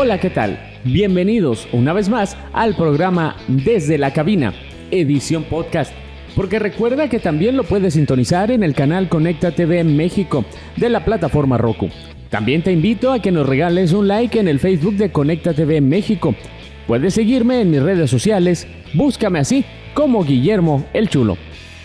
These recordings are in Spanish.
Hola, ¿qué tal? Bienvenidos una vez más al programa Desde la Cabina, edición podcast. Porque recuerda que también lo puedes sintonizar en el canal Conecta TV México de la plataforma Roku. También te invito a que nos regales un like en el Facebook de Conecta TV México. Puedes seguirme en mis redes sociales, búscame así como Guillermo el Chulo.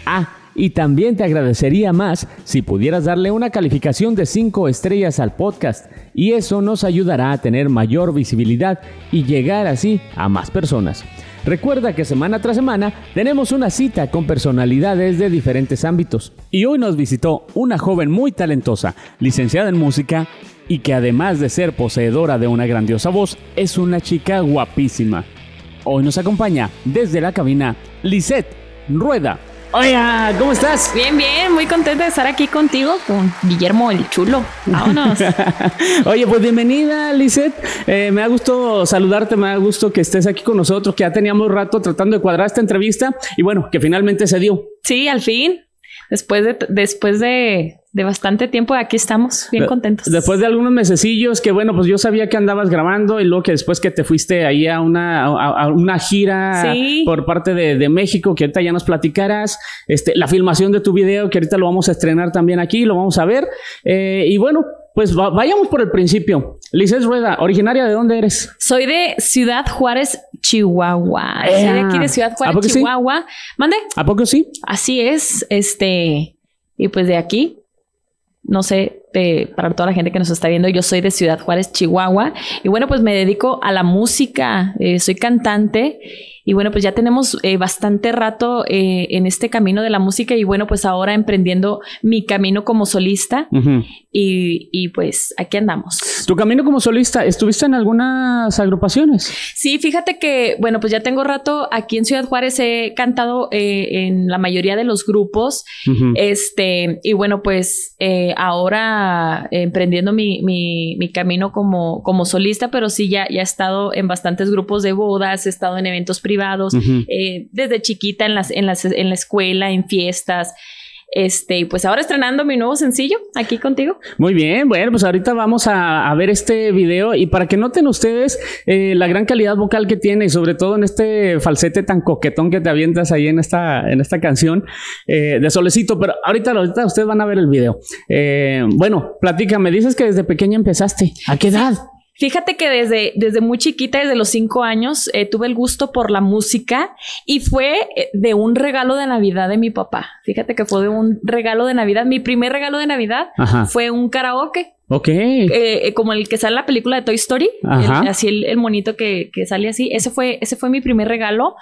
Ah, y también te agradecería más si pudieras darle una calificación de 5 estrellas al podcast y eso nos ayudará a tener mayor visibilidad y llegar así a más personas. Recuerda que semana tras semana tenemos una cita con personalidades de diferentes ámbitos. Y hoy nos visitó una joven muy talentosa, licenciada en música y que además de ser poseedora de una grandiosa voz, es una chica guapísima. Hoy nos acompaña desde la cabina Lisette Rueda. Oiga, ¿cómo estás? Bien, bien, muy contenta de estar aquí contigo, con Guillermo el Chulo. Vámonos. Oye, pues bienvenida, Lizeth. Eh, me ha gusto saludarte, me ha gusto que estés aquí con nosotros, que ya teníamos rato tratando de cuadrar esta entrevista y bueno, que finalmente se dio. Sí, al fin. Después de, después de, de bastante tiempo aquí estamos, bien contentos. Después de algunos mesecillos que bueno, pues yo sabía que andabas grabando y luego que después que te fuiste ahí a una, a, una gira por parte de, de, México, que ahorita ya nos platicarás, este, la filmación de tu video, que ahorita lo vamos a estrenar también aquí, lo vamos a ver. Eh, y bueno, pues vayamos por el principio. Lices Rueda, originaria de dónde eres? Soy de Ciudad Juárez, Chihuahua. Soy de aquí de Ciudad Juárez, Chihuahua. ¿Mande? ¿A poco sí? Así es, este, y pues de aquí, no sé, para toda la gente que nos está viendo, yo soy de Ciudad Juárez, Chihuahua, y bueno, pues me dedico a la música, eh, soy cantante y bueno, pues ya tenemos eh, bastante rato eh, en este camino de la música y bueno, pues ahora emprendiendo mi camino como solista y, y, pues aquí andamos. Tu camino como solista, ¿estuviste en algunas agrupaciones? Sí, fíjate que, bueno, pues ya tengo rato aquí en Ciudad Juárez, he cantado eh, en la mayoría de los grupos, este, y bueno, pues ahora emprendiendo mi, mi, mi, camino como, como solista, pero sí ya, ya he estado en bastantes grupos de bodas, he estado en eventos privados, privados, eh, desde chiquita en, las, en, las, en la escuela, en fiestas. Este, pues ahora estrenando mi nuevo sencillo aquí contigo. Muy bien, bueno, pues ahorita vamos a, ver este video y para que noten ustedes eh, la gran calidad vocal que tiene y sobre todo en este falsete tan coquetón que te avientas ahí en esta, en esta canción eh, de Solecito, pero ahorita, ahorita ustedes van a ver el video. bueno, platícame, dices que desde pequeña empezaste. ¿A qué edad? Fíjate que desde, desde muy chiquita, desde los cinco años, eh, tuve el gusto por la música y fue eh, de un regalo de Navidad de mi papá. Fíjate que fue de un regalo de Navidad. Mi primer regalo de Navidad fue un karaoke. Ok. Eh, como el que sale en la película de Toy Story. así el, el monito que, que, sale así. Ese fue, ese fue mi primer regalo.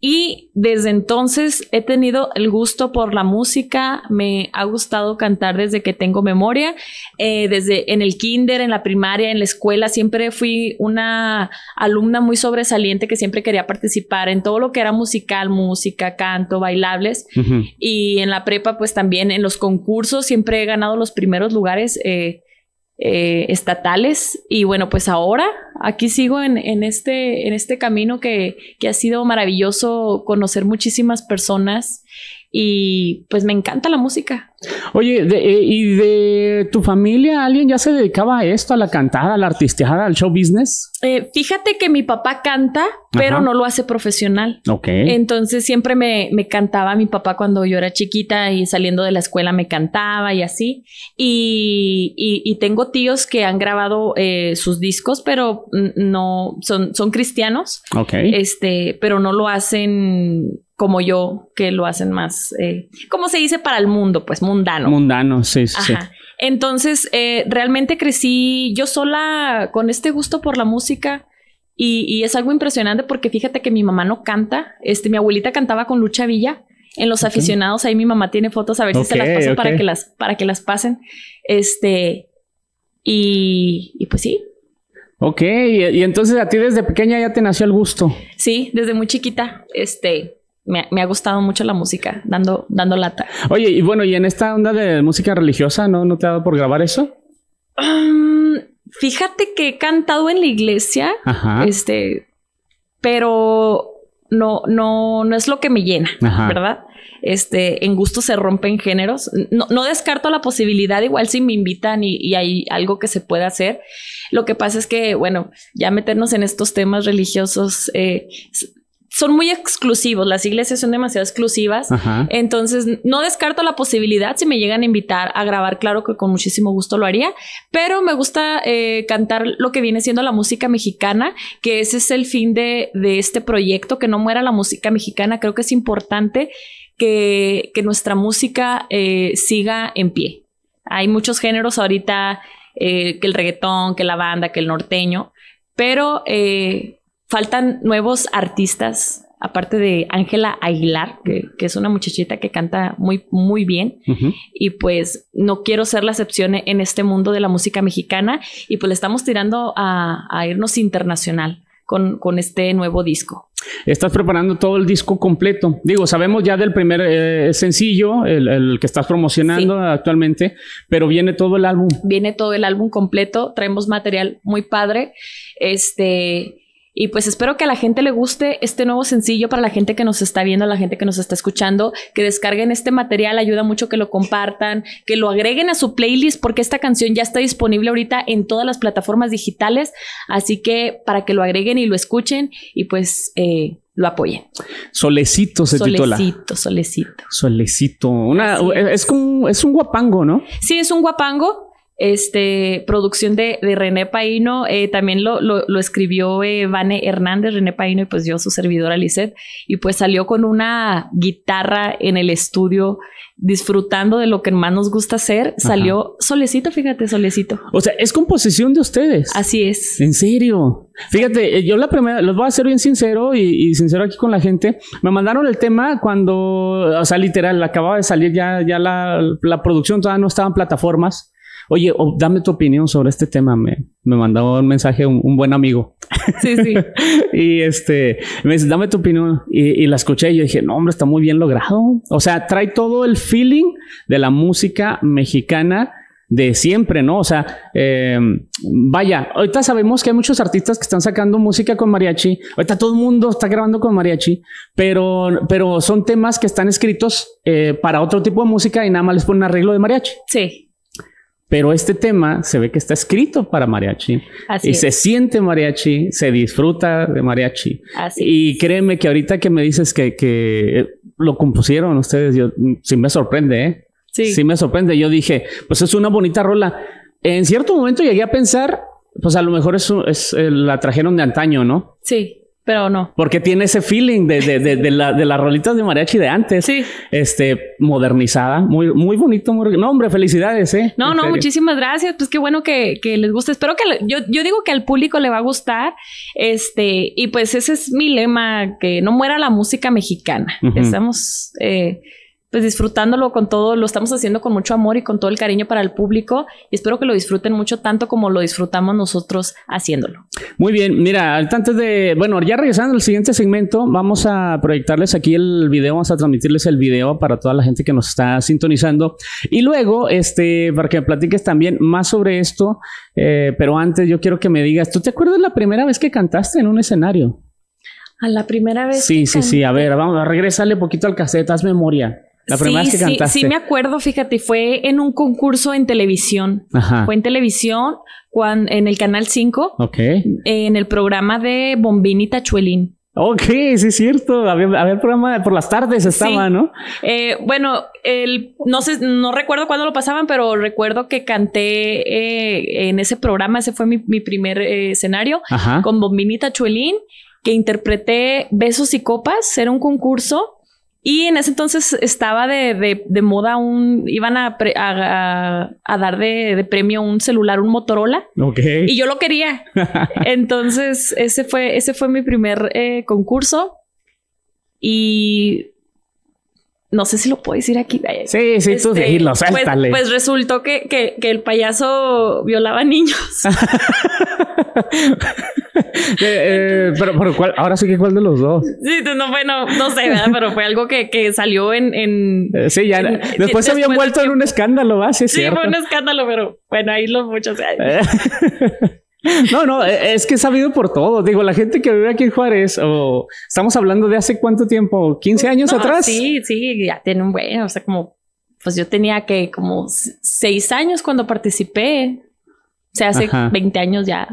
Y desde entonces he tenido el gusto por la música, me ha gustado cantar desde que tengo memoria, eh, desde en el kinder, en la primaria, en la escuela, siempre fui una alumna muy sobresaliente que siempre quería participar en todo lo que era musical, música, canto, bailables. Y en la prepa, pues también en los concursos siempre he ganado los primeros lugares. Eh, eh, estatales. Y bueno, pues ahora aquí sigo en, en, este, en este camino que, que ha sido maravilloso conocer muchísimas personas y pues me encanta la música. Oye, eh, ¿y de tu familia alguien ya se dedicaba a esto, a la cantada, a la artisteada, al show business? Eh, fíjate que mi papá canta, pero no lo hace profesional. Ok. Entonces siempre me, me, cantaba mi papá cuando yo era chiquita y saliendo de la escuela me cantaba y así. Y, y, tengo tíos que han grabado eh, sus discos, pero no son, son cristianos. Ok. Este, pero no lo hacen como yo, que lo hacen más, eh, ¿cómo se dice para el mundo? Pues mundano. Mundano, sí, sí. Entonces, eh, realmente crecí yo sola con este gusto por la música y, es algo impresionante porque fíjate que mi mamá no canta, este, mi abuelita cantaba con Lucha Villa. En los aficionados, ahí mi mamá tiene fotos, a ver si se las paso para que las, para que las pasen. Este, y, y pues sí, Ok, y, entonces a ti desde pequeña ya te nació el gusto. Sí, desde muy chiquita. Este, me, ha gustado mucho la música, dando, dando lata. Oye, y bueno, y en esta onda de música religiosa, ¿no, ¿No te ha dado por grabar eso? Um, fíjate que he cantado en la iglesia, este, pero no, no, no es lo que me llena, ¿verdad? este, en gusto se rompen géneros. No, no descarto la posibilidad, igual si me invitan y, y, hay algo que se pueda hacer. Lo que pasa es que, bueno, ya meternos en estos temas religiosos eh, son muy exclusivos, las iglesias son demasiado exclusivas, entonces no descarto la posibilidad si me llegan a invitar a grabar, claro que con muchísimo gusto lo haría, pero me gusta eh, cantar lo que viene siendo la música mexicana, que ese es el fin de, este proyecto, que no muera la música mexicana, creo que es importante que, nuestra música eh, siga en pie. Hay muchos géneros ahorita, eh, que el reggaetón, que la banda, que el norteño, pero faltan nuevos artistas, aparte de Ángela Aguilar, que, es una muchachita que canta muy, muy bien. Y pues no quiero ser la excepción en este mundo de la música mexicana. Y pues le estamos tirando a, irnos internacional. Con, con, este nuevo disco. Estás preparando todo el disco completo. Digo, sabemos ya del primer eh, sencillo, el, que estás promocionando actualmente, pero viene todo el álbum. Viene todo el álbum completo. Traemos material muy padre. Este y pues espero que a la gente le guste este nuevo sencillo para la gente que nos está viendo, la gente que nos está escuchando, que descarguen este material, ayuda mucho que lo compartan, que lo agreguen a su playlist porque esta canción ya está disponible ahorita en todas las plataformas digitales, así que para que lo agreguen y lo escuchen y pues eh, lo apoyen. Solecito se titula. Solecito, solecito. Solecito. Una, es como, es un guapango, ¿no? Sí, es un guapango este, producción de, de René Paino, eh, también lo, lo, lo escribió eh, Vane Hernández, René Paino, y pues yo, su servidora Lisette, y pues salió con una guitarra en el estudio, disfrutando de lo que más nos gusta hacer, salió solecito, fíjate, solecito. O sea, es composición de ustedes. Así es. En serio. Fíjate, eh, yo la primera, los voy a ser bien sincero y, sincero aquí con la gente. Me mandaron el tema cuando, o sea, literal, acababa de salir ya, ya la, la producción, todavía no estaba en plataformas. Oye, dame tu opinión sobre este tema. Me, me mandó un mensaje un, buen amigo. Sí, sí. y este, me dice, dame tu opinión. Y, la escuché y yo dije, no, hombre, está muy bien logrado. O sea, trae todo el feeling de la música mexicana de siempre, ¿no? O sea, em, vaya, ahorita sabemos que hay muchos artistas que están sacando música con mariachi. Ahorita todo el mundo está grabando con mariachi, pero, pero son temas que están escritos eh, para otro tipo de música y nada más les ponen arreglo de mariachi. Sí. Pero este tema se ve que está escrito para mariachi. y se siente mariachi, se disfruta de mariachi. Así y créeme que ahorita que me dices que, que lo compusieron ustedes, yo sí me sorprende, ¿eh? Sí. Sí me sorprende. Yo dije, pues es una bonita rola. En cierto momento llegué a pensar, pues a lo mejor es, es eh, la trajeron de antaño, ¿no? Sí pero no. Porque tiene ese feeling de, de, de, de, la, de las rolitas de mariachi de antes. Sí. Este, modernizada. Muy, muy bonito. Muy... No, hombre, felicidades, ¿eh? No, no, muchísimas gracias. Pues qué bueno que, que les guste. Espero que yo, yo digo que al público le va a gustar. Este, y pues ese es mi lema, que no muera la música mexicana. Estamos... Eh, pues disfrutándolo con todo, lo estamos haciendo con mucho amor y con todo el cariño para el público y espero que lo disfruten mucho tanto como lo disfrutamos nosotros haciéndolo. Muy bien, mira, antes de, bueno, ya regresando al siguiente segmento, vamos a proyectarles aquí el video, vamos a transmitirles el video para toda la gente que nos está sintonizando y luego, este, para que me platiques también más sobre esto, eh, pero antes yo quiero que me digas, ¿tú te acuerdas la primera vez que cantaste en un escenario? A la primera vez. Sí, sí, sí. A ver, vamos a regresarle poquito al cassette, haz memoria. La primera sí, que Sí, sí, me acuerdo, fíjate, fue en un concurso en televisión. Ajá. Fue en televisión, cuando, en el Canal 5. Ok. En el programa de Bombín y Tachuelín. Ok, sí es cierto. Había, había programa por las tardes estaba, ¿no? Eh, bueno, el, no sé, no recuerdo cuándo lo pasaban, pero recuerdo que canté eh, en ese programa. Ese fue mi, mi primer eh, escenario Ajá. con Bombini Tachuelín, que interpreté Besos y Copas. Era un concurso y en ese entonces estaba de, de, moda un, iban a, a, dar de, premio un celular, un Motorola. Ok. Y yo lo quería. entonces, ese fue, ese fue mi primer eh, concurso. Y no sé si lo puedo decir aquí. Sí, sí, tú este, pues, pues, resultó que, que, que, el payaso violaba niños. Eh, eh, pero, pero ¿cuál? ahora sí que cuál de los dos. Sí, no, bueno, no sé, ¿verdad? pero fue algo que, que salió en. en eh, sí, ya. después se había vuelto en un escándalo, ¿va? Sí, sí fue un escándalo, pero bueno, ahí los muchos. No, no, e, es que he sabido por todo. Digo, la gente que vive aquí en Juárez, o estamos hablando de hace cuánto tiempo, 15 años atrás. Sí, sí, ya tiene un buen, o sea, como, pues yo tenía que como seis años cuando participé. O sea, hace 20 años ya.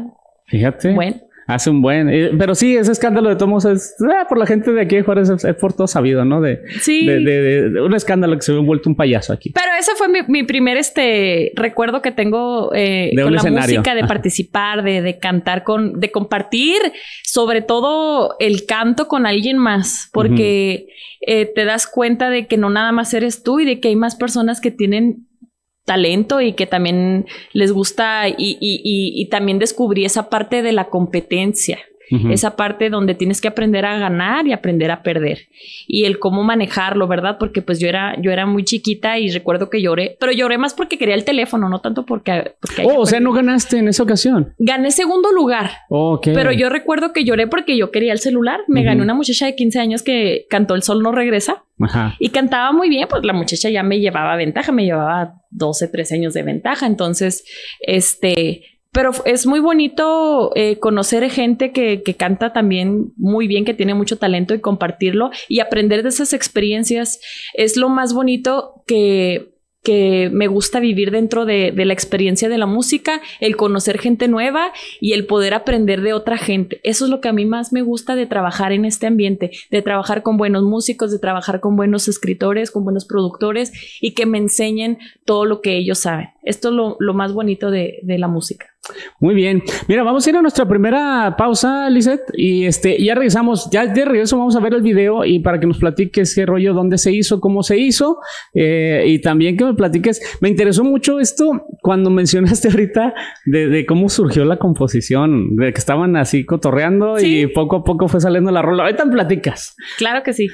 Fíjate. Bueno. Hace un buen. Eh, pero sí, ese escándalo de Tomos es ah, por la gente de aquí de Juárez es, por todo sabido, ¿no? De, sí. De, un escándalo que se ve vuelto un payaso aquí. Pero ese fue mi, primer este recuerdo que tengo eh, con la música, de participar, de, cantar con, de compartir, sobre todo el canto con alguien más, porque eh, te das cuenta de que no nada más eres tú y de que hay más personas que tienen talento y que también les gusta y, y, y, también descubrí esa parte de la competencia. Esa parte donde tienes que aprender a ganar y aprender a perder. Y el cómo manejarlo, ¿verdad? Porque pues yo era, yo era muy chiquita y recuerdo que lloré, pero lloré más porque quería el teléfono, no tanto porque... oh, o sea, no ganaste en esa ocasión. Gané segundo lugar. Okay. Pero yo recuerdo que lloré porque yo quería el celular. Me ganó una muchacha de 15 años que cantó El Sol no regresa. Y cantaba muy bien, pues la muchacha ya me llevaba ventaja, me llevaba 12, 13 años de ventaja. Entonces, este, pero es muy bonito eh, conocer gente que, canta también muy bien, que tiene mucho talento y compartirlo y aprender de esas experiencias es lo más bonito que que me gusta vivir dentro de, la experiencia de la música, el conocer gente nueva y el poder aprender de otra gente. Eso es lo que a mí más me gusta de trabajar en este ambiente, de trabajar con buenos músicos, de trabajar con buenos escritores, con buenos productores y que me enseñen todo lo que ellos saben. Esto es lo, más bonito de la música. Muy bien. Mira, vamos a ir a nuestra primera pausa, Lizeth, y este, ya regresamos. Ya de regreso vamos a ver el video y para que nos platiques qué rollo, dónde se hizo, cómo se hizo, eh, y también que me platiques. Me interesó mucho esto cuando mencionaste ahorita de, cómo surgió la composición, de que estaban así cotorreando y poco a poco fue saliendo la rola. Ahorita me platicas. Claro que sí.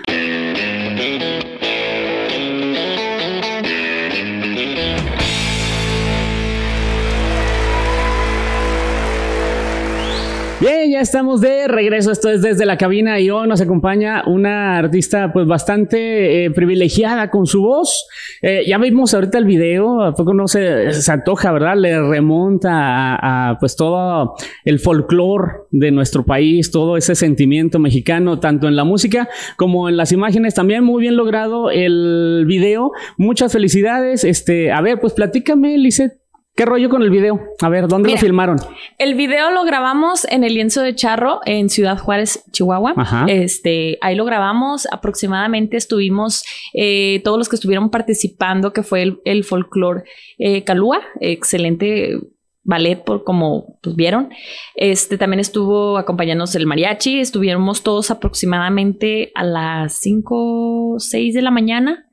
Ya estamos de regreso. Esto es desde la cabina y hoy nos acompaña una artista pues bastante eh, privilegiada con su voz. Eh, ya vimos ahorita el video, a poco no se, se antoja, ¿verdad? Le remonta a, pues todo el folclore de nuestro país, todo ese sentimiento mexicano, tanto en la música como en las imágenes. También muy bien logrado el video. Muchas felicidades. Este, a ver, pues platícame, Lizeth, ¿Qué rollo con el video? A ver, ¿dónde lo filmaron? El video lo grabamos en el lienzo de Charro, en Ciudad Juárez, Chihuahua. Este, ahí lo grabamos. Aproximadamente estuvimos eh, todos los que estuvieron participando, que fue el, el folclore eh, Calúa, excelente ballet por como pues, vieron. Este también estuvo acompañándonos el mariachi. Estuvimos todos aproximadamente a las 5, 6 de la mañana.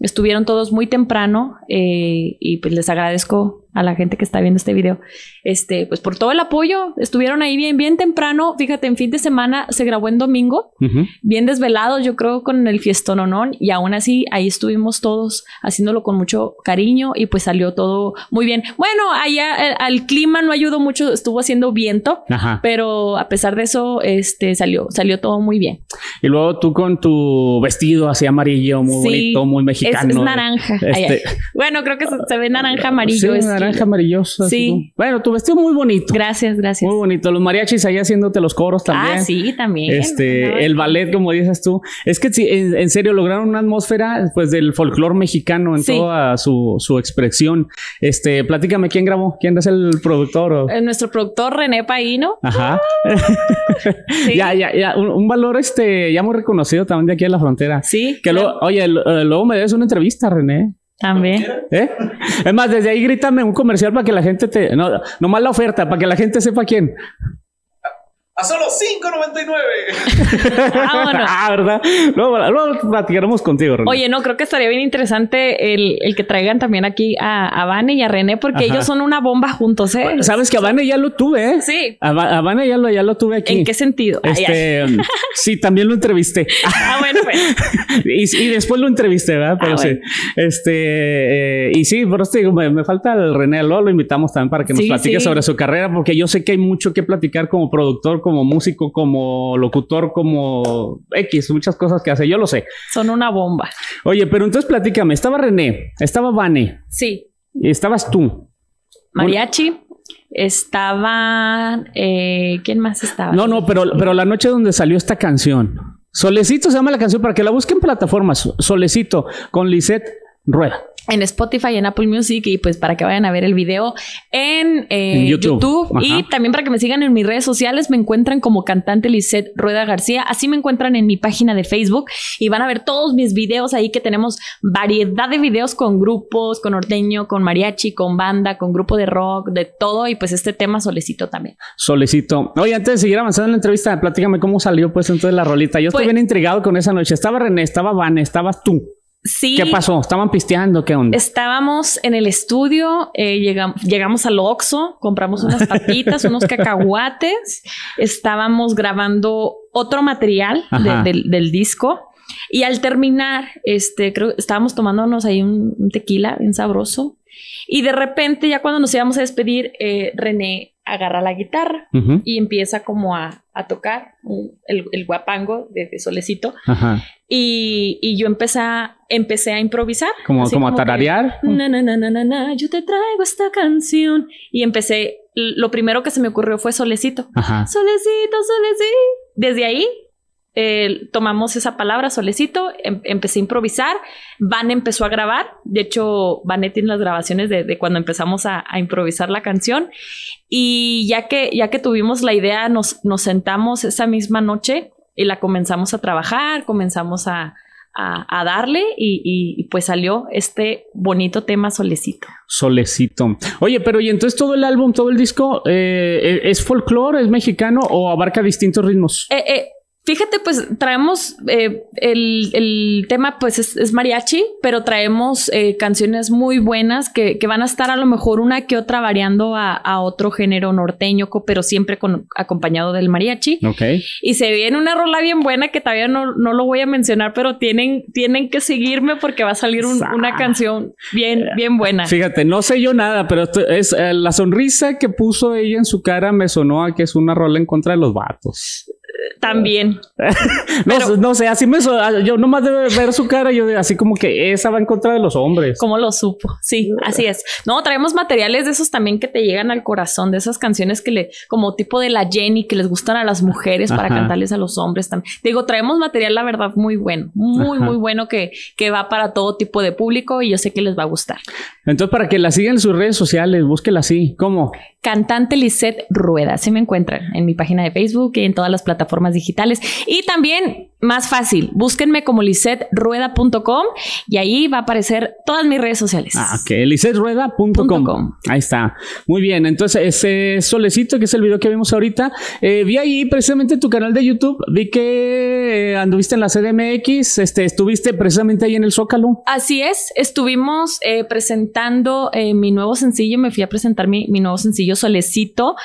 Estuvieron todos muy temprano eh, y pues les agradezco a la gente que está viendo este video, este, pues por todo el apoyo, estuvieron ahí bien, bien temprano, fíjate, en fin de semana se grabó en domingo, bien desvelados, yo creo, con el fiestón y aún así ahí estuvimos todos haciéndolo con mucho cariño y pues salió todo muy bien. Bueno, allá eh, al clima no ayudó mucho, estuvo haciendo viento, pero a pesar de eso, este, salió, salió todo muy bien. Y luego tú con tu vestido así amarillo, muy bonito, muy mexicano. Es, naranja. Este bueno, creo que se, ve naranja amarillo. Sí, naranja amarillosa. Sí. Bueno, tu vestido muy bonito. Gracias, gracias. Muy bonito. Los mariachis ahí haciéndote los coros también. Ah, sí, también. Este, el ballet, como dices tú. Es que en, serio lograron una atmósfera pues del folclore mexicano en toda su, su, expresión. Este, platícame quién grabó, quién es el productor. Eh, nuestro productor René Paino. Ajá. Ya, ya, ya. Un, valor este ya muy reconocido también de aquí en la frontera. Sí. Que luego, oye, eh, luego me des una entrevista, René. También. ¿Eh? Es más, desde ahí grítame un comercial para que la gente te. No, nomás la oferta, para que la gente sepa quién. A solo 5.99. ah, ¿verdad? Luego, luego platicaremos contigo, René. Oye, no, creo que estaría bien interesante el, el que traigan también aquí a, a Vane y a René, porque ellos son una bomba juntos, ¿eh? Sabes que a Vane ya lo tuve, ¿eh? Sí. A, Vane ya lo, ya lo tuve aquí. ¿En qué sentido? Este, sí, también lo entrevisté. ah, bueno, pues. y, y, después lo entrevisté, ¿verdad? Pero ah, sí. Este, eh, y sí, por eso digo, me, falta el René, luego lo invitamos también para que nos platique sobre su carrera, porque yo sé que hay mucho que platicar como productor como músico, como locutor, como X, muchas cosas que hace, yo lo sé. Son una bomba. Oye, pero entonces platícame, estaba René, estaba Vane. Sí. Estabas tú. Mariachi. Estaba. Eh, ¿Quién más estaba? No, no, pero, pero la noche donde salió esta canción. Solecito se llama la canción para que la busquen en plataformas. Solecito con Lisette Rueda en Spotify, en Apple Music y pues para que vayan a ver el video en, eh, YouTube, y también para que me sigan en mis redes sociales me encuentran como cantante Lisette Rueda García, así me encuentran en mi página de Facebook y van a ver todos mis videos ahí que tenemos variedad de videos con grupos, con ordeño, con mariachi, con banda, con grupo de rock, de todo y pues este tema Solecito también. Solecito. Oye, antes de seguir avanzando en la entrevista, platícame cómo salió pues entonces la rolita. Yo estoy pues bien intrigado con esa noche. Estaba René, estaba Van, estabas tú. Sí. ¿Qué pasó? ¿Estaban pisteando? ¿Qué onda? Estábamos en el estudio, eh, llegamos, llegamos al Oxxo, compramos unas papitas, unos cacahuates, estábamos grabando otro material del, disco y al terminar, este, creo estábamos tomándonos ahí un, tequila bien sabroso y de repente ya cuando nos íbamos a despedir, eh, René agarra la guitarra y empieza como a, tocar el, guapango de, Solecito. Y, yo empecé a, empecé a improvisar. Como, como, a tararear. na, na, na, na, na, yo te traigo esta canción. Y empecé, lo primero que se me ocurrió fue Solecito. Solecito, Solecito. Desde ahí eh, tomamos esa palabra, solecito, em, empecé a improvisar, Van empezó a grabar, de hecho, Van tiene las grabaciones de, cuando empezamos a, improvisar la canción y ya que, ya que tuvimos la idea, nos, nos sentamos esa misma noche y la comenzamos a trabajar, comenzamos a, a, darle y, pues salió este bonito tema Solecito. Solecito. Oye, pero y entonces todo el álbum, todo el disco, eh, ¿es folclore, es mexicano o abarca distintos ritmos? Eh, eh, Fíjate, pues traemos eh, el, tema, pues es, mariachi, pero traemos eh, canciones muy buenas que, van a estar a lo mejor una que otra variando a, otro género norteño, pero siempre con, acompañado del mariachi. Ok. Y se viene una rola bien buena que todavía no, no lo voy a mencionar, pero tienen, tienen que seguirme porque va a salir una canción bien, bien buena. Fíjate, no sé yo nada, pero es eh, la sonrisa que puso ella en su cara me sonó a que es una rola en contra de los vatos. También. no, no, sé, así me ah, yo nomás de ver su cara, yo así como que esa va en contra de los hombres. Como lo supo? Sí, así es. No, traemos materiales de esos también que te llegan al corazón, de esas canciones que le, como tipo de la Jenny, que les gustan a las mujeres para cantarles a los hombres también. Digo, traemos material, la verdad, muy bueno, muy, muy bueno que, que va para todo tipo de público y yo sé que les va a gustar. Entonces, para que la sigan en sus redes sociales, búsquela así. ¿Cómo? Cantante Lisette Rueda. Así me encuentran en mi página de Facebook y en todas las plataformas digitales. Y también más fácil, búsquenme como lisetrueda.com y ahí va a aparecer todas mis redes sociales. Ah, ok, lisetrueda.com. Ahí está. Muy bien, entonces ese solecito que es el video que vimos ahorita, eh, vi ahí precisamente en tu canal de YouTube, vi que eh, anduviste en la CDMX, este, estuviste precisamente ahí en el Zócalo. Así es, estuvimos eh, presentando mi nuevo sencillo, me fui a presentar mi, mi nuevo sencillo Solecito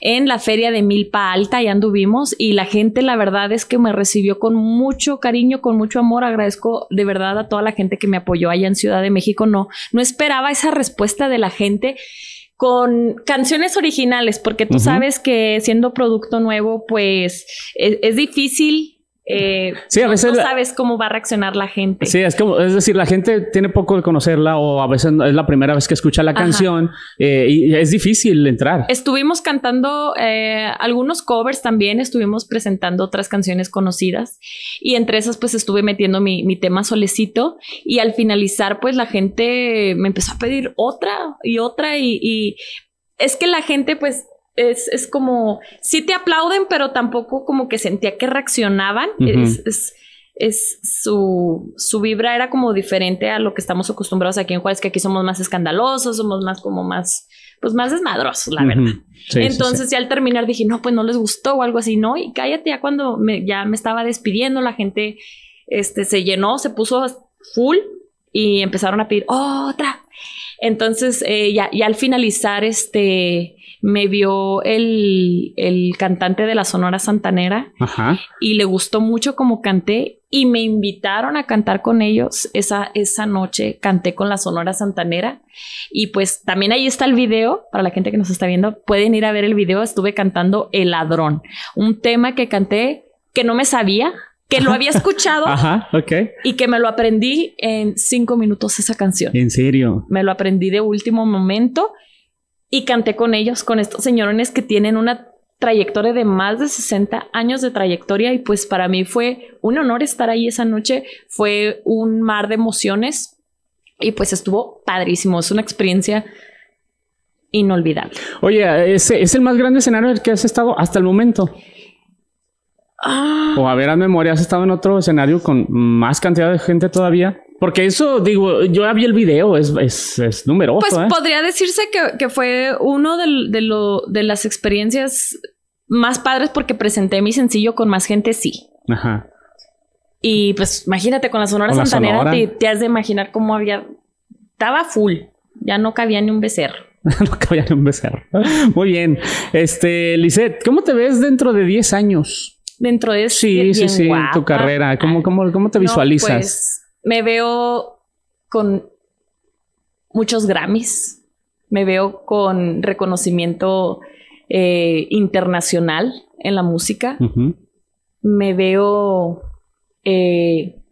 en la feria de Milpa Alta, y anduvimos y la gente la verdad es que me recibió con mucho cariño, con mucho amor. Agradezco de verdad a toda la gente que me apoyó allá en Ciudad de México. No, no esperaba esa respuesta de la gente con canciones originales, porque tú sabes que siendo producto nuevo, pues es, es difícil eh, sí, a veces no, sabes cómo va a reaccionar la gente. Sí, es como, es decir, la gente tiene poco de conocerla o a veces es la primera vez que escucha la canción eh, y es difícil entrar. Estuvimos cantando eh, algunos covers también, estuvimos presentando otras canciones conocidas y entre esas pues estuve metiendo mi, mi tema solecito y al finalizar pues la gente me empezó a pedir otra y otra y, y es que la gente pues es, es como, sí te aplauden, pero tampoco como que sentía que reaccionaban. es, es, es, su, su vibra era como diferente a lo que estamos acostumbrados aquí en Juárez, que aquí somos más escandalosos, somos más como más, pues más desmadrosos, la verdad. Entonces ya al terminar dije, no, pues no les gustó o algo así, no, y cállate, ya cuando me, ya me estaba despidiendo, la gente este, se llenó, se puso full y empezaron a pedir otra. Entonces, eh, ya, ya al finalizar, este, me vio el, cantante de la Sonora Santanera y le gustó mucho como canté y me invitaron a cantar con ellos esa, esa noche. Canté con la Sonora Santanera y pues también ahí está el video para la gente que nos está viendo. Pueden ir a ver el video. Estuve cantando El Ladrón, un tema que canté que no me sabía, que lo había escuchado Ajá, y que me lo aprendí en cinco minutos esa canción. ¿En serio? Me lo aprendí de último momento y canté con ellos, con estos señorones que tienen una trayectoria de más de 60 años de trayectoria y pues para mí fue un honor estar ahí esa noche, fue un mar de emociones y pues estuvo padrísimo, es una experiencia inolvidable. Oye, ¿ese es el más grande escenario en el que has estado hasta el momento? Ah. O a ver, a memoria, ¿has estado en otro escenario con más cantidad de gente todavía? Porque eso, digo, yo ya vi el video, es, es, es numeroso. Pues ¿eh? podría decirse que, que fue uno de, de, lo, de las experiencias más padres porque presenté mi sencillo con más gente, sí. Ajá. Y pues imagínate, con la Sonora Con la Santanera Sonora. Te, te has de imaginar cómo había... Estaba full, ya no cabía ni un becerro. no cabía ni un becerro. Muy bien. Este, Lisette, ¿cómo te ves dentro de 10 años? Dentro de Sí, bien sí, sí, guapa. tu carrera. ¿Cómo, cómo, cómo te No, visualizas? pues, me veo con muchos Grammys, me veo con reconocimiento eh, internacional en la música, me veo eh,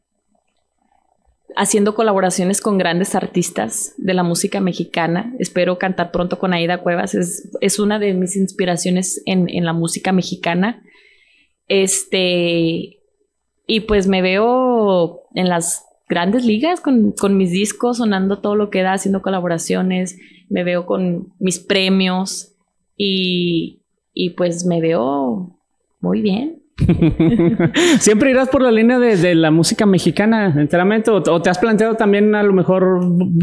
haciendo colaboraciones con grandes artistas de la música mexicana. Espero cantar pronto con Aida Cuevas, es, es una de mis inspiraciones en, en la música mexicana. Este, y pues me veo en las grandes ligas con, con mis discos, sonando todo lo que da, haciendo colaboraciones, me veo con mis premios y, y pues me veo muy bien. ¿Siempre irás por la línea de, de la música mexicana enteramente? ¿O, o te has planteado también a lo mejor,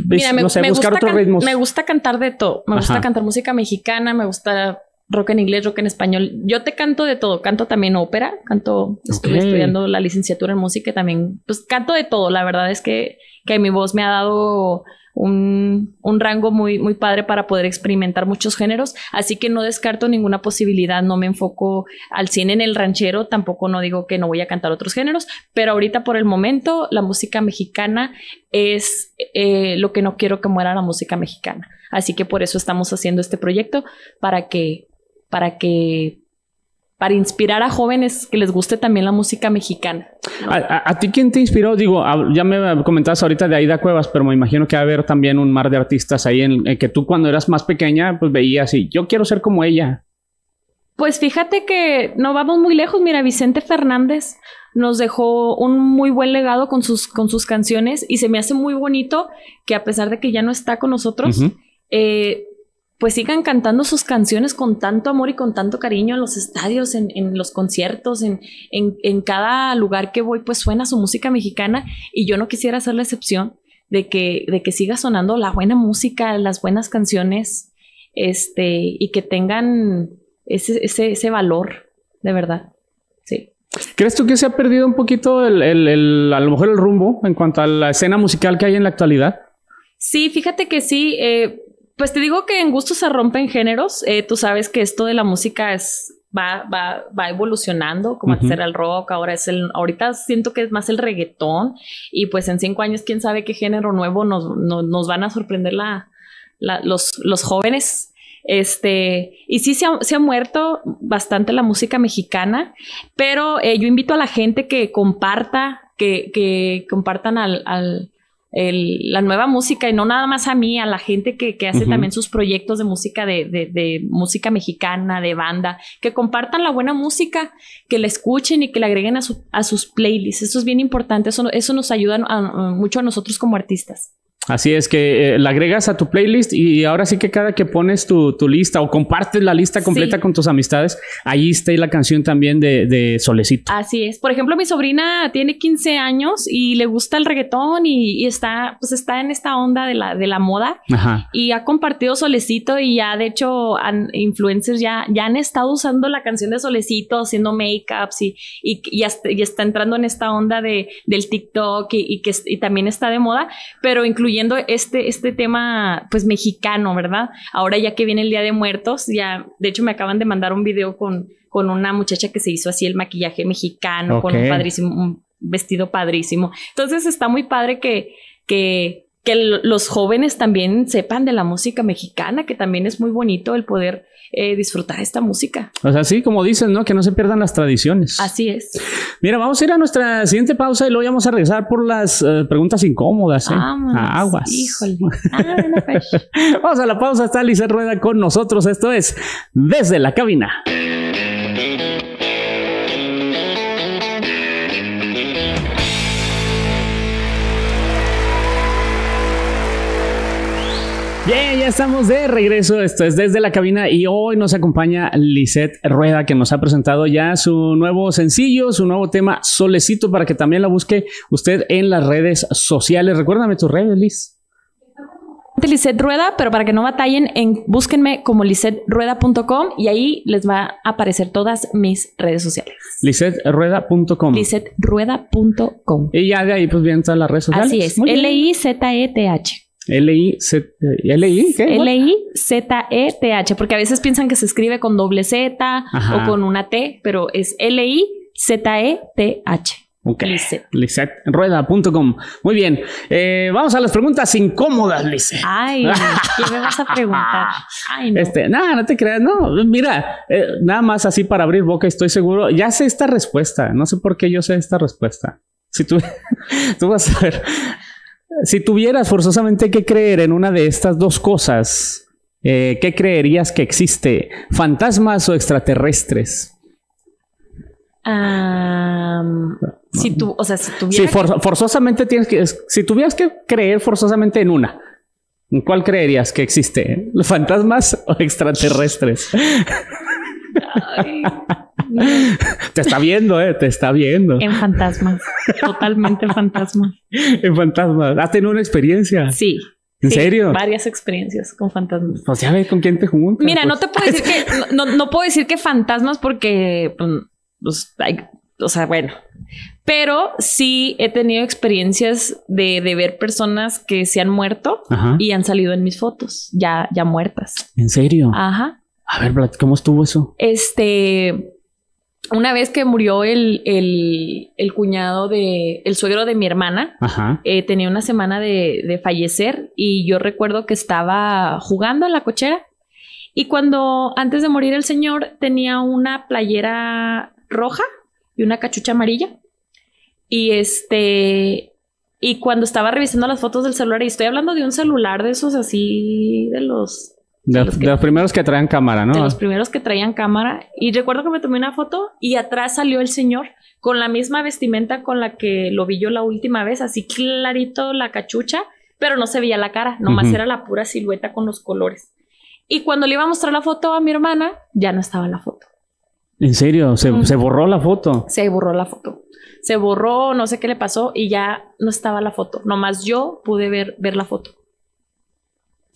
Mira, me, no sé, me buscar otros ritmos? me gusta cantar de todo. Me gusta Ajá. cantar música mexicana, me gusta rock en inglés, rock en español. Yo te canto de todo. Canto también ópera, canto, estuve Ok. estudiando la licenciatura en música y también, pues canto de todo. La verdad es que, que mi voz me ha dado un, un rango muy, muy padre para poder experimentar muchos géneros. Así que no descarto ninguna posibilidad. No me enfoco al 100 en el ranchero. Tampoco no digo que no voy a cantar otros géneros. Pero ahorita por el momento, la música mexicana es eh, lo que no quiero que muera la música mexicana. Así que por eso estamos haciendo este proyecto para que, para que, para inspirar a jóvenes que les guste también la música mexicana. ¿no? ¿A, a- a ti quién te inspiró? Digo, a- ya me comentabas ahorita de Aida Cuevas, pero me imagino que va a haber también un mar de artistas ahí en, en que tú cuando eras más pequeña, pues veías y yo quiero ser como ella. Pues fíjate que no vamos muy lejos. Mira, Vicente Fernández nos dejó un muy buen legado con sus, con sus canciones y se me hace muy bonito que a pesar de que ya no está con nosotros, eh, pues sigan cantando sus canciones con tanto amor y con tanto cariño en los estadios, en, en los conciertos, en, en, en cada lugar que voy, pues suena su música mexicana y yo no quisiera ser la excepción de que, de que siga sonando la buena música, las buenas canciones, este, y que tengan ese, ese, ese valor, de verdad. Sí. ¿Crees tú que se ha perdido un poquito el, el- el- a lo mejor el rumbo en cuanto a la escena musical que hay en la actualidad? Sí, fíjate que sí. eh, pues te digo que en gusto se rompen géneros. eh, tú sabes que esto de la música es va, va, va evolucionando, como antes era el rock, ahora es el, ahorita siento que es más el reggaetón. Y pues en cinco años, quién sabe qué género nuevo nos, nos, nos van a sorprender la, la- los, los jóvenes. Este, y sí se ha, se ha muerto bastante la música mexicana, pero eh, yo invito a la gente que comparta, que, que compartan al, al- el- la nueva música y no nada más a mí, a la gente que, que hace también sus proyectos de música, de, de- de música mexicana, de banda, que compartan la buena música, que la escuchen y que la agreguen a, su- a sus playlists. Eso es bien importante, eso, eso nos ayuda a- a- mucho a nosotros como artistas. Así es que eh, la agregas a tu playlist y ahora sí que cada que pones tu, tu lista o compartes la lista completa Sí. con tus amistades, ahí está la canción también de, de Solecito. Así es. Por ejemplo, mi sobrina tiene 15 años y le gusta el reggaetón y, y está, pues está en esta onda de la, de la moda Ajá. y ha compartido Solecito y ya de hecho han, influencers ya, ya han estado usando la canción de Solecito haciendo make-ups y, y, y hasta- y está entrando en esta onda de, del TikTok y, que y también está de moda, pero incluyendo este, este tema pues mexicano, ¿verdad? Ahora ya que viene el Día de Muertos, ya de hecho me acaban de mandar un video con, con una muchacha que se hizo así el maquillaje mexicano, con un padrísimo, un vestido padrísimo. Entonces está muy padre que, que que los jóvenes también sepan de la música mexicana, que también es muy bonito el poder eh, disfrutar esta música. O sea, sí, como dicen, ¿no? Que no se pierdan las tradiciones. Así es. Mira, vamos a ir a nuestra siguiente pausa y luego vamos a regresar por las eh, preguntas incómodas. ¿eh? Aguas. Híjole. Ah, pues. vamos a la pausa. Está Lisa Rueda con nosotros. Esto es Desde la Cabina. Bien, ya estamos de regreso. Esto es desde la cabina y hoy nos acompaña Lisette Rueda, que nos ha presentado ya su nuevo sencillo, su nuevo tema Solecito, para que también la busque usted en las redes sociales. Recuérdame tus redes, Liz. Lisette Rueda, pero para que no batallen, en, búsquenme como lisetrueda.com y ahí les va a aparecer todas mis redes sociales. lisetrueda.com. lisetrueda.com. Y ya de ahí pues vienen todas las redes sociales. Así es. L-I-Z-E-T-H. L-I-Z, L-I, ¿qué? L-I-Z-E-T-H, porque a veces piensan que se escribe con doble Z o con una T, pero es L-I-Z-E-T-H. Ok. Lisetrueda.com. Muy bien. Eh, vamos a las preguntas incómodas, Lice. Ay, ¿qué me vas a preguntar? Ay, no. Este, nada, no te creas. No, mira, eh, nada más así para abrir boca, estoy seguro. Ya sé esta respuesta. No sé por qué yo sé esta respuesta. Si tú, tú vas a ver. Si tuvieras forzosamente que creer en una de estas dos cosas, eh, ¿qué creerías que existe? ¿Fantasmas o extraterrestres? si tú, o sea, si tuvieras. forzosamente tienes que. Si tuvieras que creer forzosamente en una, ¿en cuál creerías que existe? ¿Fantasmas o extraterrestres? Ay. Te está viendo, eh, te está viendo. En fantasmas. Totalmente en fantasmas. En fantasmas. ¿Has tenido una experiencia? Sí. ¿En serio? Varias experiencias con fantasmas. Pues ya ves con quién te juntas. Mira, no pues. te puedo decir que, no, puedo decir que fantasmas porque, pues, pues o sea, bueno. Pero sí he tenido experiencias de, ver personas que se han muerto y han salido en mis fotos, ya, ya muertas. ¿En serio? Ajá. A ver, ¿cómo estuvo eso? Este, una vez que murió el, el, cuñado de, el suegro de mi hermana, eh, tenía una semana de, de, fallecer y yo recuerdo que estaba jugando a la cochera y cuando antes de morir el señor tenía una playera roja y una cachucha amarilla y este y cuando estaba revisando las fotos del celular y estoy hablando de un celular de esos así de los de, los, primeros que traían cámara, ¿no? De los primeros que traían cámara. Y recuerdo que me tomé una foto y atrás salió el señor con la misma vestimenta con la que lo vi yo la última vez, así clarito la cachucha, pero no se veía la cara, nomás era la pura silueta con los colores. Y cuando le iba a mostrar la foto a mi hermana, ya no estaba la foto. ¿En serio? ¿Se, ¿Se borró la foto? Se borró la foto. Se borró, no sé qué le pasó y ya no estaba la foto. Nomás yo pude ver, ver la foto.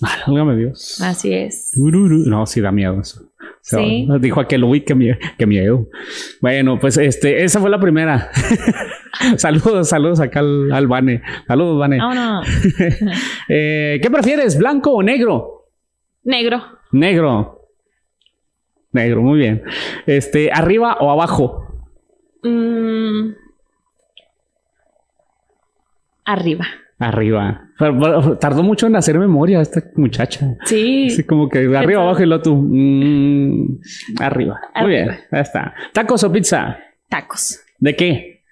Válgame Dios. Así es. No, sí da miedo eso. ¿Sí? Dijo aquel, uy, qué miedo, qué miedo. Bueno, pues este, esa fue la primera. saludos, saludos acá al, al Bane. Saludos, Bane. No. eh, ¿Qué prefieres, blanco o negro? Negro. Negro. Negro, muy bien. Este, ¿arriba o abajo? Mm. Arriba. Arriba. tardó mucho en hacer memoria esta muchacha. Sí. Así como que arriba, abajo y lo tú. Mm, arriba. Muy bien. Ya está. ¿Tacos o pizza? Tacos. ¿De qué?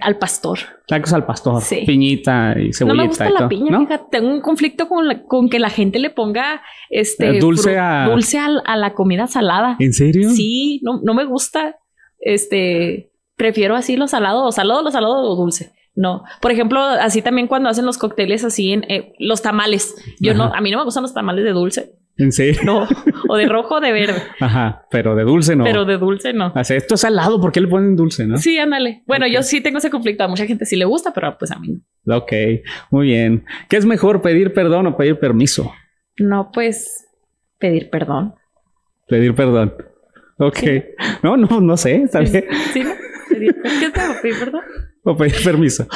Al pastor. Tacos al pastor. Sí. Piñita y cebollita. No me gusta la piña, fíjate. Tengo un conflicto con, con que la gente le ponga este dulce, a... dulce a, la comida salada. ¿En serio? Sí, no, no me gusta. Este, prefiero así lo salado, o salado, lo salado o dulce. No. Por ejemplo, así también cuando hacen los cócteles así en eh, los tamales. Yo no, a mí no me gustan los tamales de dulce. ¿En serio? No. O de rojo o de verde. Ajá. Pero de dulce no. Pero de dulce no. O sea, esto es salado, ¿por qué le ponen dulce, no? Sí, ándale. Bueno, yo sí tengo ese conflicto. A mucha gente sí le gusta, pero pues a mí no. Ok. Muy bien. ¿Qué es mejor, pedir perdón o pedir permiso? No, pues pedir perdón. Pedir perdón. Ok. No, no, no sé. Está bien. Sí, ¿no? ¿Qué es pedir perdón? O pedir permiso.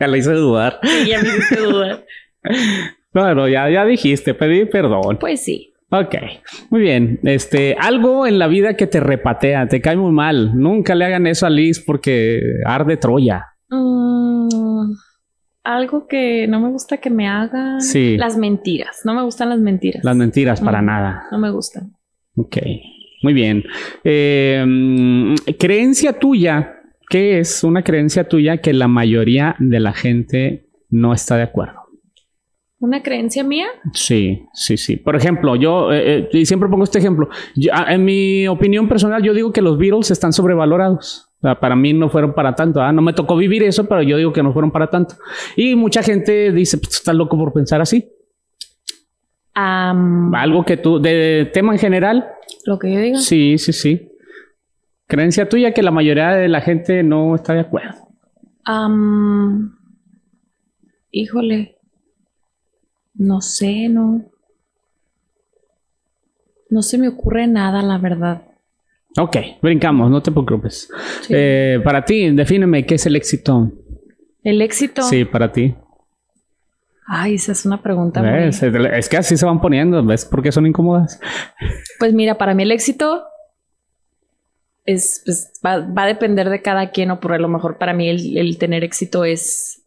ya la hice dudar. ya me hice dudar. Bueno, ya, ya dijiste, pedir perdón. Pues sí. Ok, muy bien. Este, algo en la vida que te repatea, te cae muy mal. Nunca le hagan eso a Liz porque arde Troya. Mm, Algo que no me gusta que me hagan. Sí. Las mentiras. No me gustan las mentiras. Las mentiras, para nada. No me gustan. Ok. Muy bien. Eh, creencia tuya. ¿Qué es una creencia tuya que la mayoría de la gente no está de acuerdo? ¿Una creencia mía? Sí, sí, sí. Por ejemplo, yo eh, eh, siempre pongo este ejemplo. Ah, en mi opinión personal, yo digo que los Beatles están sobrevalorados. para mí no fueron para tanto. ¿ah? No me tocó vivir eso, pero yo digo que no fueron para tanto. Y mucha gente dice, pues estás loco por pensar así. Algo que tú, de tema en general. Lo que yo digo. Sí, sí, sí. Creencia tuya que la mayoría de la gente no está de acuerdo. híjole. No sé, no. No se me ocurre nada, la verdad. Ok, brincamos, no te preocupes. Eh, para ti, defíneme qué es el éxito. ¿El éxito? Sí, para ti. Ay, esa es una pregunta. Es que así se van poniendo, ¿ves por qué son incómodas? Pues mira, para mí el éxito es, pues, va, a depender de cada quien, o por lo mejor para mí el tener éxito es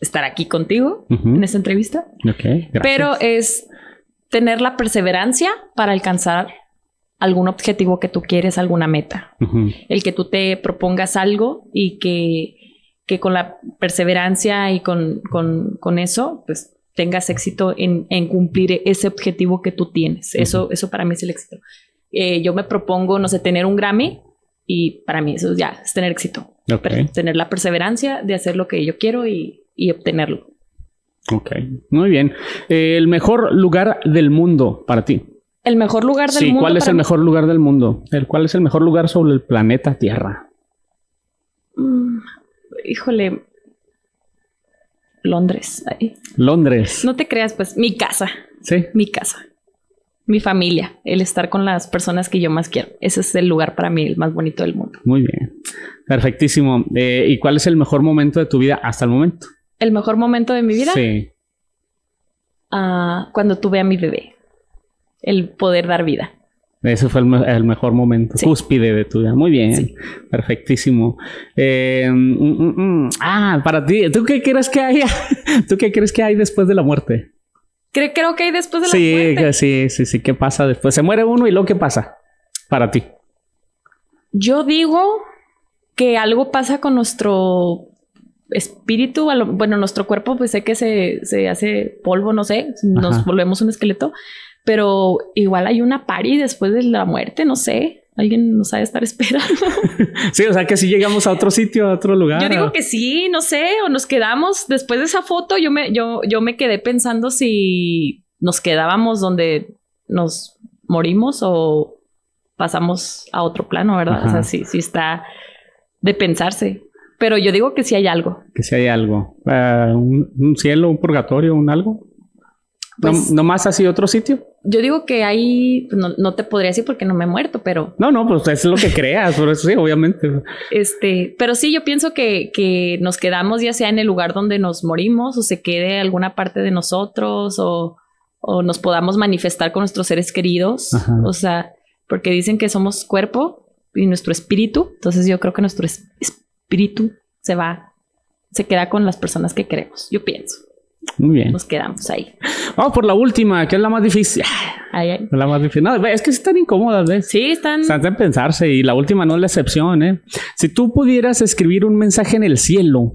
estar aquí contigo en esta entrevista. Ok, Pero es tener la perseverancia para alcanzar algún objetivo que tú quieres, alguna meta. El que tú te propongas algo y que, que con la perseverancia y con, con, eso, pues tengas éxito en, en, cumplir ese objetivo que tú tienes. Eso, eso para mí es el éxito. Eh, yo me propongo, no sé, tener un Grammy y para mí eso ya es tener éxito. Tener la perseverancia de hacer lo que yo quiero y, y obtenerlo. Ok, muy bien. el mejor lugar del mundo para ti. El mejor lugar del mundo. Sí, ¿cuál es el mejor lugar del mundo? El, ¿Cuál es el mejor lugar sobre el planeta Tierra? Mm, híjole. Londres. Londres. No te creas, pues mi casa. Sí. Mi casa. Mi familia. El estar con las personas que yo más quiero. Ese es el lugar para mí, el más bonito del mundo. Muy bien. Perfectísimo. Eh, ¿Y cuál es el mejor momento de tu vida hasta el momento? el mejor momento de mi vida. Sí. Ah, cuando tuve a mi bebé. El poder dar vida. Ese fue el, mejor momento, cúspide de tu vida. Muy bien, perfectísimo. Eh, mm, mm, mm. ah, para ti, ¿tú qué crees que hay? ¿Tú qué crees que hay después de la muerte? Creo, creo que hay después de la muerte. Sí, sí, sí. ¿Qué pasa después? Se muere uno y luego ¿qué pasa para ti? Yo digo que algo pasa con nuestro espíritu, bueno, nuestro cuerpo pues sé que se, se hace polvo, no sé, nos volvemos un esqueleto, pero igual hay una pari después de la muerte, no sé. Alguien nos ha de estar esperando. sí, o sea que si llegamos a otro sitio, a otro lugar. Yo digo que sí, no sé, o nos quedamos después de esa foto. Yo me, yo, yo me quedé pensando si nos quedábamos donde nos morimos o pasamos a otro plano, ¿verdad? O sea, sí, sí está de pensarse. Pero yo digo que sí hay algo. Que sí hay algo. Eh, un, cielo, un purgatorio, un algo. Pues ¿No, más así otro sitio? Yo digo que hay, pues, no, te podría decir porque no me he muerto, pero... No, no, pues es lo que creas, por eso sí, obviamente. Este, pero sí, yo pienso que, que nos quedamos ya sea en el lugar donde nos morimos o se quede alguna parte de nosotros o, o nos podamos manifestar con nuestros seres queridos. O sea, porque dicen que somos cuerpo y nuestro espíritu. Entonces yo creo que nuestro espíritu se va, se queda con las personas que queremos, yo pienso. Muy bien. Nos quedamos ahí. Vamos por la última, que es la más difícil. La más difícil. No, es que están incómodas, ¿ves? Sí, están. Están en pensarse y la última no es la excepción, ¿eh? Si tú pudieras escribir un mensaje en el cielo,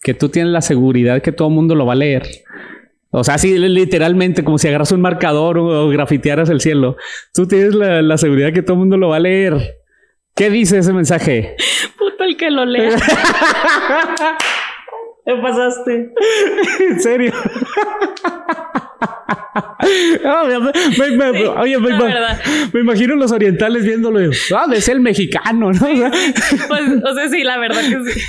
que tú tienes la seguridad que todo el mundo lo va a leer. O sea, así literalmente, como si agarras un marcador o, grafitearas el cielo. Tú tienes la, la seguridad que todo el mundo lo va a leer. ¿Qué dice ese mensaje? el que lo lea. ¿Qué pasaste? ¿En serio? me, oye, me, imagino los orientales viéndolo. Ah, es el mexicano, ¿no? pues, o sea, sí, la verdad que sí.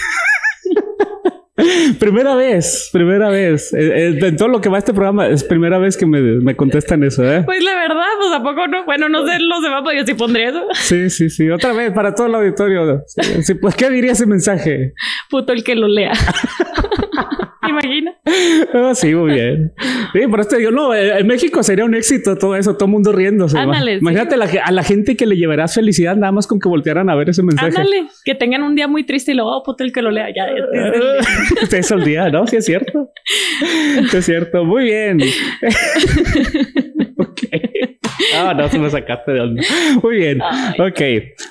primera vez, primera vez. Eh, eh, en todo lo que va a este programa, es primera vez que me, contestan eso, ¿eh? Pues la verdad, pues a poco no. Bueno, no sé los demás, pero yo sí pondría eso. Sí, sí, sí. Otra vez para todo el auditorio. Sí, pues, ¿qué diría ese mensaje? Puto el que lo lea. Imagina. Oh, sí, muy bien. Sí, por esto digo, no, eh, en México sería un éxito todo eso, todo el mundo riéndose. Imagínate a la gente que le llevarás felicidad nada más con que voltearan a ver ese mensaje. Ándale, que tengan un día muy triste y luego, oh, puto, el que lo lea ya. es el día, ¿no? Sí, es cierto. Sí, es cierto. Muy bien. ok. Ah, no, se me sacaste de onda. Muy bien. Ok.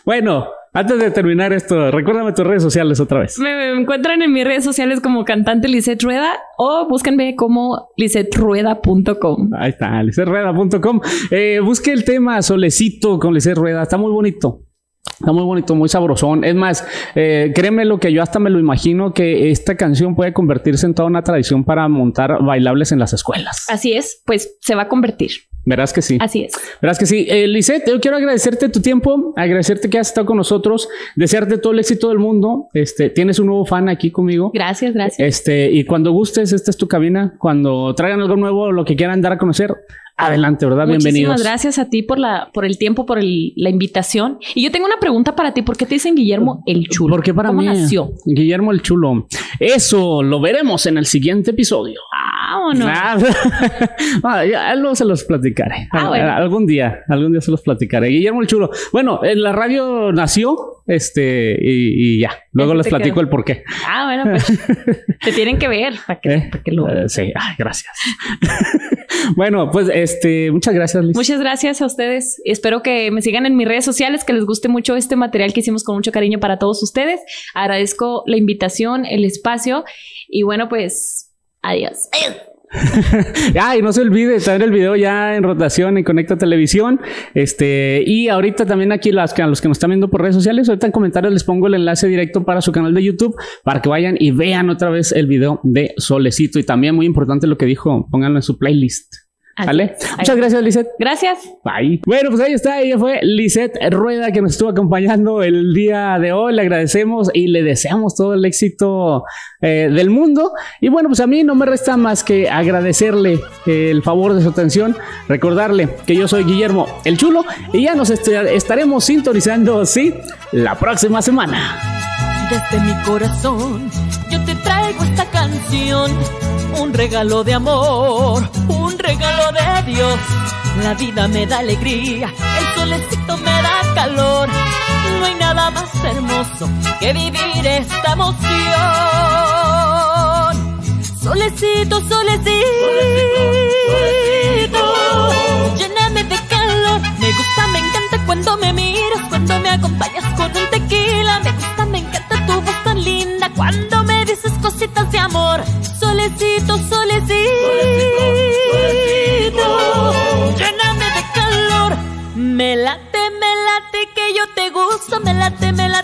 Bueno, antes de terminar esto, recuérdame tus redes sociales otra vez. Me, encuentran en mis redes sociales como cantante Lisette Rueda o búsquenme como lisetrueda.com. Ahí está, lisetrueda.com. Eh, busque el tema Solecito con Lisette Rueda, está muy bonito. Está muy bonito, muy sabrosón. Es más, eh, créeme lo que yo hasta me lo imagino que esta canción puede convertirse en toda una tradición para montar bailables en las escuelas. Así es, pues se va a convertir. Verás que sí. Así es. Verás que sí. Eh, Lisette, yo quiero agradecerte tu tiempo, agradecerte que has estado con nosotros, desearte todo el éxito del mundo. Este, tienes un nuevo fan aquí conmigo. Gracias, gracias. Este, y cuando gustes, esta es tu cabina. Cuando traigan algo nuevo, lo que quieran dar a conocer, Adelante, ¿verdad? Bienvenidos. Muchísimas gracias a ti por la, por el tiempo, por la invitación. Y yo tengo una pregunta para ti. ¿Por qué te dicen Guillermo el Chulo? Porque para ¿Cómo mí nació? Guillermo el Chulo. Eso lo veremos en el siguiente episodio. Ah, ¿o no? Ah, ah luego se los platicaré. Ah, algún día, algún día se los platicaré. Guillermo el Chulo. Bueno, en la radio nació este, y, ya. Luego les platico el por qué. Ah, bueno, pues te tienen que ver para que, ¿Eh? lo... Eh, sí, gracias. bueno, pues este, muchas gracias, Liz. Muchas gracias a ustedes. Espero que me sigan en mis redes sociales, que les guste mucho este material que hicimos con mucho cariño para todos ustedes. Agradezco la invitación, el espacio y bueno, pues adiós. Adiós. y no se olvide, está en el video ya en rotación en Conecta Televisión. Este, y ahorita también aquí las, a los que nos están viendo por redes sociales, ahorita en comentarios les pongo el enlace directo para su canal de YouTube para que vayan y vean otra vez el video de Solecito. Y también muy importante lo que dijo, pónganlo en su playlist. ¿Vale? Muchas gracias, Lisette. Gracias. Bye. Bueno, pues ahí está. Ella fue Lisette Rueda que nos estuvo acompañando el día de hoy. Le agradecemos y le deseamos todo el éxito eh, del mundo. Y bueno, pues a mí no me resta más que agradecerle el favor de su atención. Recordarle que yo soy Guillermo el Chulo y ya nos estaremos sintonizando, sí, la próxima semana. Desde mi corazón yo te traigo esta canción un regalo de amor, un regalo de Dios. La vida me da alegría, el solecito me da calor. No hay nada más hermoso que vivir esta emoción. Solecito, solecito, lléname de calor. Me gusta, me encanta cuando me miras, cuando me acompañas con un tequila. Me gusta, me encanta tu voz tan linda cuando me dices cositas de amor solecito, solecito, lléname de calor. Me late, me late que yo te gusto, me late, me late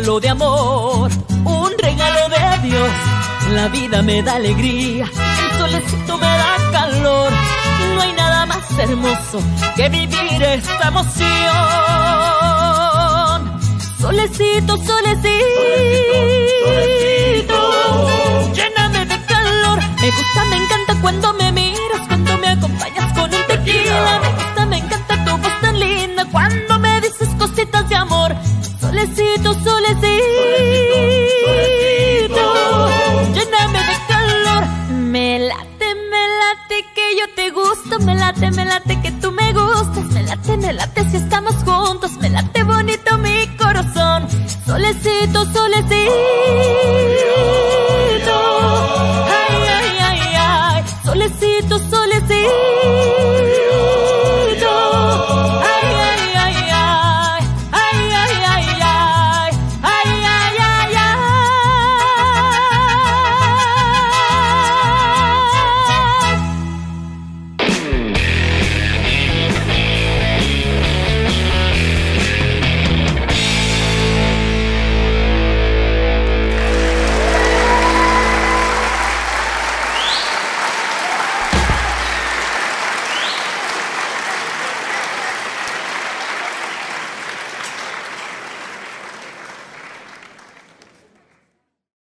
regalo de amor, un regalo de Dios. La vida me da alegría, el solecito me da calor. No hay nada más hermoso que vivir esta emoción. Solecito, solecito, lléname